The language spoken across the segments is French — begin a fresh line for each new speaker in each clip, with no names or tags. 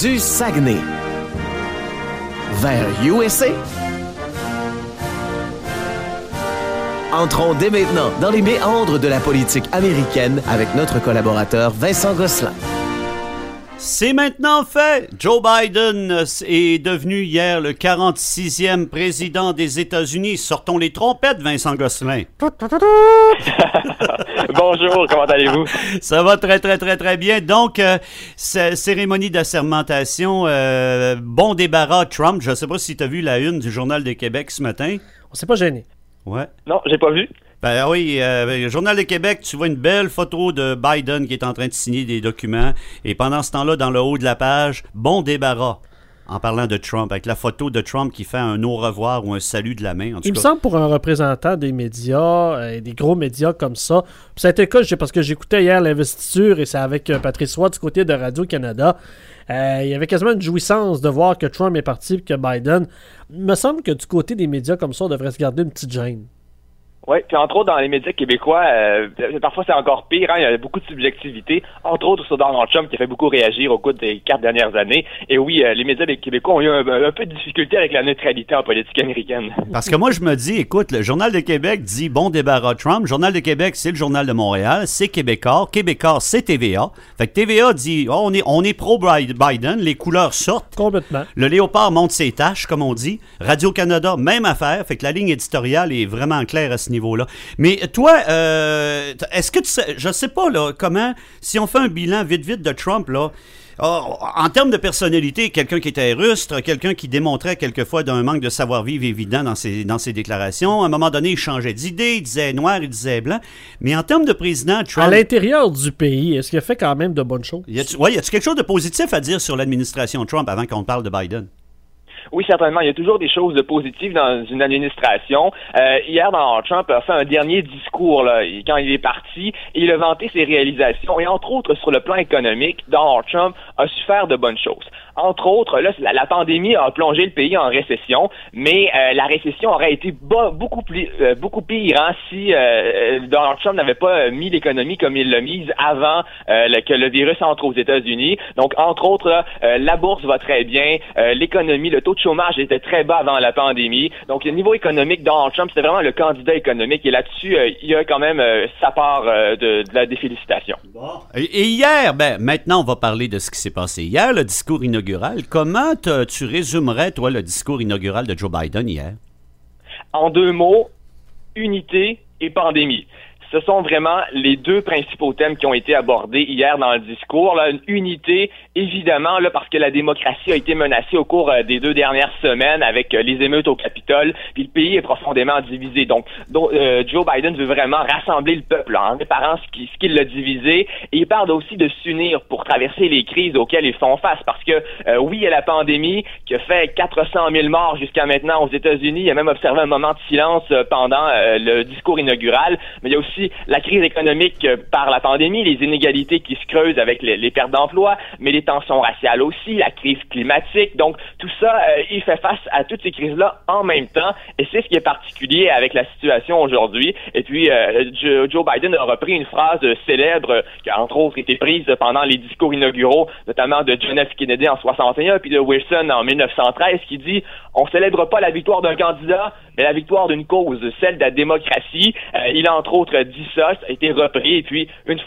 du Saguenay vers USA. Entrons dès maintenant dans les méandres de la politique américaine avec notre collaborateur Vincent Gosselin.
C'est maintenant fait. Joe Biden est devenu hier le 46e président des États-Unis. Sortons les trompettes, Vincent Gosselin.
Bonjour, comment allez-vous?
Ça va très, très, très, très bien. Donc, euh, cérémonie d'assermentation, euh, bon débarras Trump. Je ne sais pas si tu as vu la une du Journal de Québec ce matin.
On s'est pas gêné.
Ouais.
Non, j'ai pas vu.
Ben oui, euh, Journal de Québec, tu vois une belle photo de Biden qui est en train de signer des documents. Et pendant ce temps-là, dans le haut de la page, bon débarras. En parlant de Trump, avec la photo de Trump qui fait un au revoir ou un salut de la main.
Il me semble pour un représentant des médias, euh, des gros médias comme ça. Ça a été le cas parce que j'écoutais hier l'investiture et c'est avec euh, Patrice Roy du côté de Radio-Canada. Euh, il y avait quasiment une jouissance de voir que Trump est parti et que Biden. Il me semble que du côté des médias comme ça, on devrait se garder une petite gêne.
Oui, puis entre autres dans les médias québécois, euh, parfois c'est encore pire, hein, il y a beaucoup de subjectivité, entre autres sur Donald Trump qui a fait beaucoup réagir au cours des quatre dernières années. Et oui, euh, les médias des Québécois ont eu un, peu de difficulté avec la neutralité en politique américaine.
Parce que moi je me dis, écoute, le Journal de Québec dit bon débarras Trump, le Journal de Québec c'est le Journal de Montréal, c'est Québécois, Québécois c'est TVA. Fait que TVA dit, oh, on est, on est pro-Biden, les couleurs sortent.
Complètement.
Le léopard monte ses tâches, comme on dit. Radio-Canada, même affaire, fait que la ligne éditoriale est vraiment claire à ce niveau niveau-là. Mais toi, euh, est-ce que tu sais, je sais pas là, comment, si on fait un bilan vite vite de Trump là. Oh, en termes de personnalité, quelqu'un qui était rustre, quelqu'un qui démontrait quelquefois d'un manque de savoir-vivre évident dans ses, dans ses déclarations. À un moment donné, il changeait d'idée, il disait noir, il disait blanc. Mais en termes de président, Trump...
À l'intérieur du pays, est-ce qu'il a fait quand même de bonnes choses?
Y ouais, y a-tu quelque chose de positif à dire sur l'administration Trump avant qu'on parle de Biden?
Oui, certainement. Il y a toujours des choses positives dans une administration. Euh, hier, Donald Trump a fait un dernier discours là, quand il est parti il a vanté ses réalisations. Et entre autres, sur le plan économique, Donald Trump a su faire de bonnes choses. Entre autres, là, la, pandémie a plongé le pays en récession, mais euh, la récession aurait été beaucoup plus euh, beaucoup pire hein, si euh, Donald Trump n'avait pas mis l'économie comme il l'a mise avant que le virus entre aux États-Unis. Donc, entre autres, la bourse va très bien, l'économie, le taux de chômage était très bas avant la pandémie. Donc, au niveau économique, Donald Trump, c'était vraiment le candidat économique. Et là-dessus, il y a quand même sa part de, la défélicitation.
Et hier, ben, maintenant, on va parler de ce qui s'est passé hier, le discours inaugural Comment tu résumerais, toi, le discours inaugural de Joe Biden hier?
En deux mots, unité et pandémie ce sont vraiment les deux principaux thèmes qui ont été abordés hier dans le discours. Là, une unité, évidemment, là, parce que la démocratie a été menacée au cours euh, des deux dernières semaines avec euh, les émeutes au Capitole, puis le pays est profondément divisé. Donc, euh, Joe Biden veut vraiment rassembler le peuple en réparant ce qui, ce l'a divisé, et il parle aussi de s'unir pour traverser les crises auxquelles ils font face, parce que oui, il y a la pandémie qui a fait 400 000 morts jusqu'à maintenant aux États-Unis. Il y a même observé un moment de silence pendant le discours inaugural, mais il y a aussi la crise économique euh, par la pandémie, les inégalités qui se creusent avec les, pertes d'emploi, mais les tensions raciales aussi, la crise climatique. Donc, tout ça, euh, il fait face à toutes ces crises-là en même temps, et c'est ce qui est particulier avec la situation aujourd'hui. Et puis, euh, Joe Biden a repris une phrase célèbre qui a entre autres été prise pendant les discours inauguraux, notamment de John F. Kennedy en 61, puis de Wilson en 1913, qui dit « On célèbre pas la victoire d'un candidat, mais la victoire d'une cause, celle de la démocratie. Euh, il a entre autres dit ça, ça a été repris, et puis une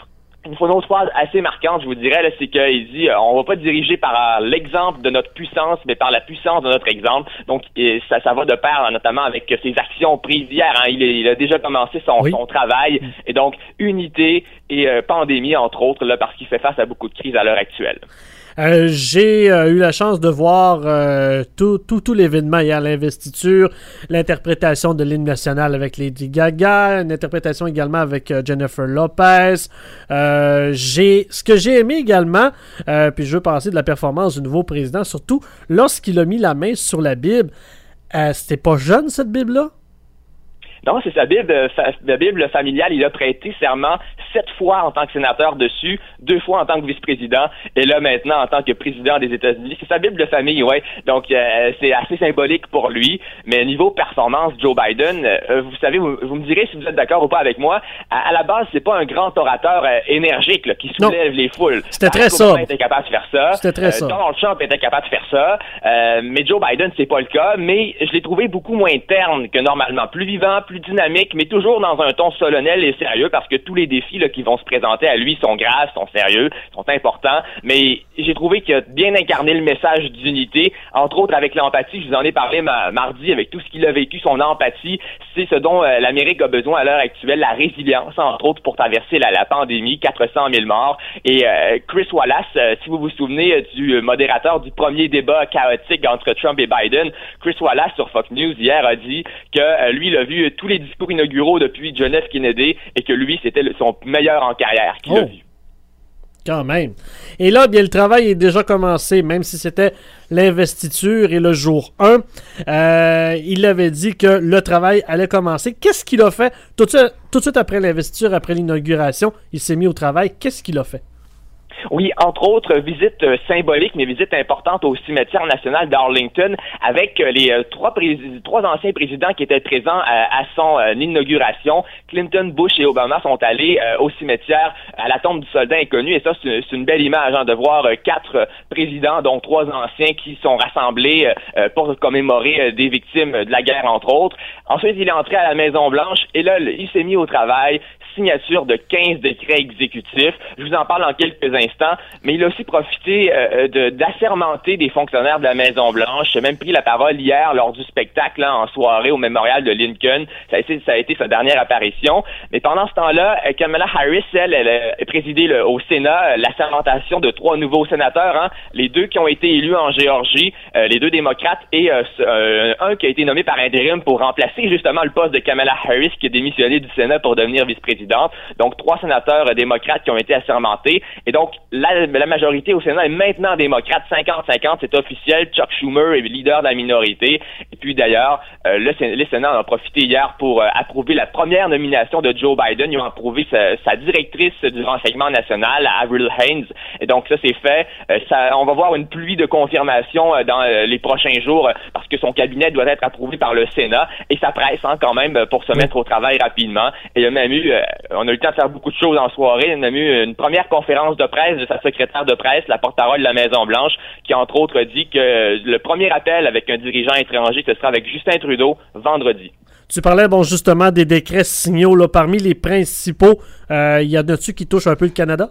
une autre phrase assez marquante, je vous dirais, c'est qu'il dit euh, on va pas diriger par l'exemple de notre puissance, mais par la puissance de notre exemple. Donc ça, ça va de pair, notamment avec ses actions prises hier. Hein. Il, a déjà commencé son, son, travail. Et donc unité et euh, pandémie, entre autres, là, parce qu'il fait face à beaucoup de crises à l'heure actuelle.
Euh, j'ai euh, eu la chance de voir euh, tout, tout, l'événement hier, l'investiture, l'interprétation de l'hymne national avec Lady Gaga, une interprétation également avec Jennifer Lopez. j'ai ce que j'ai aimé également, puis je veux parler de la performance du nouveau président, surtout lorsqu'il a mis la main sur la Bible. C'était pas jeune cette Bible-là?
Non, c'est sa Bible, la Bible familiale. Il a prêté serment sept fois en tant que sénateur dessus, deux fois en tant que vice-président, et là maintenant en tant que président des États-Unis. C'est sa Bible de famille, ouais. Donc euh, c'est assez symbolique pour lui. Mais niveau performance, Joe Biden, euh, vous savez, vous, me direz si vous êtes d'accord ou pas avec moi. À, la base, c'est pas un grand orateur euh, énergique là, qui soulève les foules.
C'était très sobre.
était capable de faire ça.
C'était très sobre.
Donald Trump était capable de faire ça. mais Joe Biden, c'est pas le cas. Mais je l'ai trouvé beaucoup moins terne que normalement, plus vivant, plus dynamique, mais toujours dans un ton solennel et sérieux parce que tous les défis là, qui vont se présenter à lui sont graves, sont sérieux, sont importants. Mais j'ai trouvé qu'il a bien incarné le message d'unité, entre autres avec l'empathie. Je vous en ai parlé mardi avec tout ce qu'il a vécu, son empathie. C'est ce dont euh, l'Amérique a besoin à l'heure actuelle, la résilience, entre autres, pour traverser la, pandémie, 400 000 morts. Et euh, Chris Wallace, euh, si vous vous souvenez du modérateur du premier débat chaotique entre Trump et Biden, Chris Wallace sur Fox News hier a dit que lui, il a vu tous les discours inauguraux depuis John F. Kennedy et que lui, c'était son meilleur en carrière qu'il a oh. vu.
Quand même. Et là, bien, le travail est déjà commencé, même si c'était l'investiture et le jour 1. Euh, il avait dit que le travail allait commencer. Qu'est-ce qu'il a fait? Tout de suite après l'investiture, après l'inauguration? Il s'est mis au travail. Qu'est-ce qu'il a fait?
Oui, entre autres, visite euh, symbolique, mais visite importante au cimetière national d'Arlington avec euh, les euh, trois, trois anciens présidents qui étaient présents à son inauguration. Clinton, Bush et Obama sont allés au cimetière à la tombe du soldat inconnu et ça, c'est une belle image hein, de voir quatre présidents, dont trois anciens, qui sont rassemblés pour commémorer des victimes de la guerre, entre autres. Ensuite, il est entré à la Maison-Blanche et là, il s'est mis au travail signature de 15 décrets exécutifs. Je vous en parle en quelques instants, mais il a aussi profité euh, de, d'assermenter des fonctionnaires de la Maison-Blanche. J'ai même pris la parole hier lors du spectacle en soirée au mémorial de Lincoln. Ça a, été, ça a été sa dernière apparition. Mais pendant ce temps-là, euh, Kamala Harris, elle, elle a présidé au Sénat euh, l'assermentation de trois nouveaux sénateurs, hein. les deux qui ont été élus en Géorgie, les deux démocrates, et un qui a été nommé par intérim pour remplacer justement le poste de Kamala Harris qui a démissionné du Sénat pour devenir donc, trois sénateurs démocrates qui ont été assermentés. Et donc, la, majorité au Sénat est maintenant démocrate. 50-50, c'est officiel. Chuck Schumer est leader de la minorité. Et puis, d'ailleurs, euh, le, Sénat en a profité hier pour euh, approuver la première nomination de Joe Biden. Ils ont approuvé sa, directrice du renseignement national, Avril Haines. Et donc, ça, c'est fait. Euh, ça, on va voir une pluie de confirmations dans les prochains jours parce que son cabinet doit être approuvé par le Sénat. Et ça presse hein, quand même pour se mettre au travail rapidement. Et il y a même eu on a eu le temps de faire beaucoup de choses en soirée. On a eu une première conférence de presse de sa secrétaire de presse, la porte-parole de la Maison-Blanche, qui entre autres dit que le premier appel avec un dirigeant étranger, ce sera avec Justin Trudeau vendredi.
Tu parlais bon justement des décrets signaux parmi les principaux. Euh, il y en a-tu qui touchent un peu le Canada?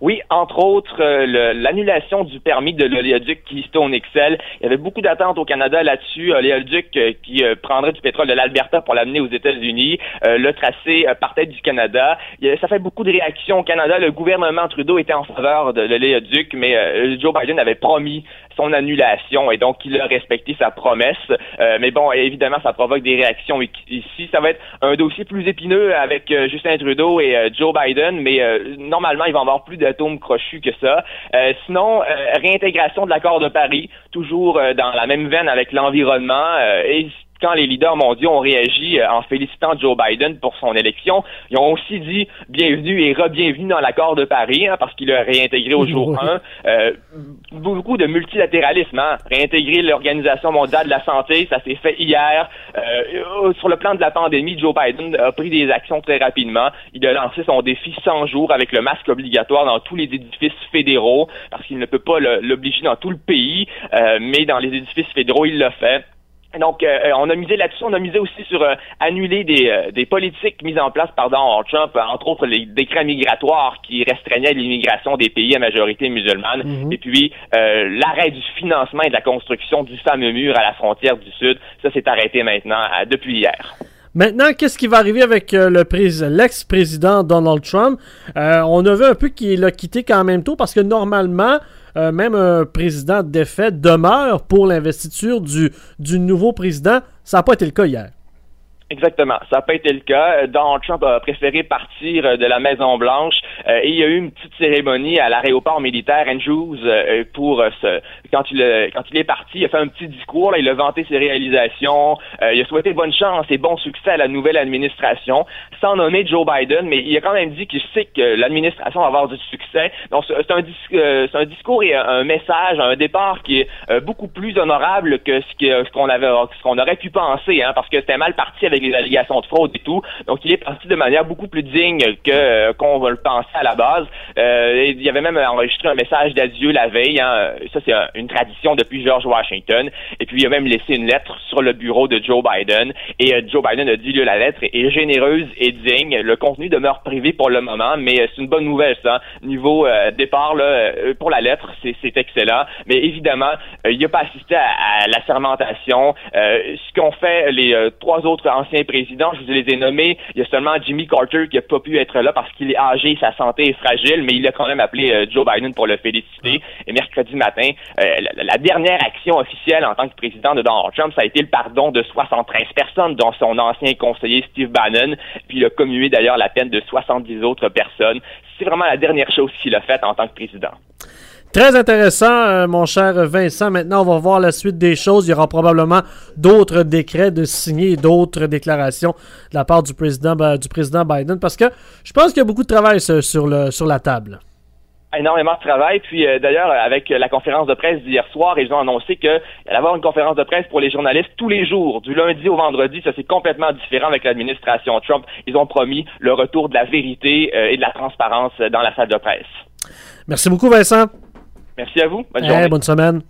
Oui, entre autres, euh, l'annulation du permis de l'oléoduc Keystone XL. Il y avait beaucoup d'attentes au Canada là-dessus. L'oléoduc euh, qui euh, prendrait du pétrole de l'Alberta pour l'amener aux États-Unis. le tracé partait du Canada. ça fait beaucoup de réactions au Canada. Le gouvernement Trudeau était en faveur de l'oléoduc, mais Joe Biden avait promis son annulation et donc il a respecté sa promesse. mais bon, évidemment, ça provoque des réactions ici. Ça va être un dossier plus épineux avec Justin Trudeau et Joe Biden, mais normalement, il va y avoir plus de atomes crochus que ça. Euh, sinon, euh, réintégration de l'accord de Paris, toujours euh, dans la même veine avec l'environnement. Quand les leaders mondiaux ont réagi euh, en félicitant Joe Biden pour son élection, ils ont aussi dit bienvenue et re-bienvenue dans l'accord de Paris, hein, parce qu'il a réintégré au jour 1 euh, beaucoup de multilatéralisme, hein, réintégrer l'Organisation mondiale de la santé, ça s'est fait hier. Euh, sur le plan de la pandémie, Joe Biden a pris des actions très rapidement. Il a lancé son défi 100 jours avec le masque obligatoire dans tous les édifices fédéraux, parce qu'il ne peut pas l'obliger dans tout le pays, mais dans les édifices fédéraux, il l'a fait. Donc, euh, euh, on a misé là-dessus. On a misé aussi sur euh, annuler des, des, politiques mises en place par Donald Trump, entre autres les décrets migratoires qui restreignaient l'immigration des pays à majorité musulmane, mhm. et puis l'arrêt du financement et de la construction du fameux mur à la frontière du Sud. Ça s'est arrêté maintenant depuis hier.
Maintenant, qu'est-ce qui va arriver avec le l'ex-président Donald Trump? on a vu un peu qu'il a quitté quand même tôt parce que normalement, euh, même un président défait demeure pour l'investiture du, du nouveau président. Ça n'a pas été le cas hier.
Exactement. Ça n'a pas été le cas. Donald Trump a préféré partir euh, de la Maison Blanche euh, et il y a eu une petite cérémonie à l'aéroport militaire Andrews euh, pour ce quand il quand il est parti, il a fait un petit discours. Là, il a vanté ses réalisations. il a souhaité bonne chance et bon succès à la nouvelle administration, sans nommer Joe Biden, mais il a quand même dit qu'il sait que l'administration va avoir du succès. Donc c'est un, c'est un discours et un message, un départ qui est beaucoup plus honorable que ce qu'on avait ce qu'on aurait pu penser, hein, parce que c'était mal parti avec les allégations de fraude et tout. Donc, il est parti de manière beaucoup plus digne que euh, qu'on va le penser à la base. Euh, il y avait même enregistré un message d'adieu la veille. Hein. Ça, c'est une tradition depuis George Washington. Et puis, il a même laissé une lettre sur le bureau de Joe Biden. Et euh, Joe Biden a dit, que la lettre est généreuse et digne. Le contenu demeure privé pour le moment, mais c'est une bonne nouvelle, ça. Niveau départ, là, pour la lettre, c'est excellent. Mais évidemment, il n'a pas assisté à, la sermentation. ce qu'ont fait les trois autres présidents, je vous les ai nommés. Il y a seulement Jimmy Carter qui n'a pas pu être là parce qu'il est âgé, sa santé est fragile, mais il a quand même appelé euh, Joe Biden pour le féliciter. Et mercredi matin, euh, la, dernière action officielle en tant que président de Donald Trump, ça a été le pardon de 73 personnes, dont son ancien conseiller Steve Bannon. Puis il a commué d'ailleurs la peine de 70 autres personnes. C'est vraiment la dernière chose qu'il a faite en tant que président.
Très intéressant, euh, mon cher Vincent. Maintenant, on va voir la suite des choses. Il y aura probablement d'autres décrets de signer, d'autres déclarations de la part du président, du président Biden, parce que je pense qu'il y a beaucoup de travail sur, le, sur la table
énormément de travail. Puis euh, d'ailleurs, avec la conférence de presse d'hier soir, ils ont annoncé qu'il allait avoir une conférence de presse pour les journalistes tous les jours, du lundi au vendredi. Ça, c'est complètement différent avec l'administration Trump. Ils ont promis le retour de la vérité euh, et de la transparence dans la salle de presse.
Merci beaucoup, Vincent.
Merci à vous. Bonne journée.
bonne semaine.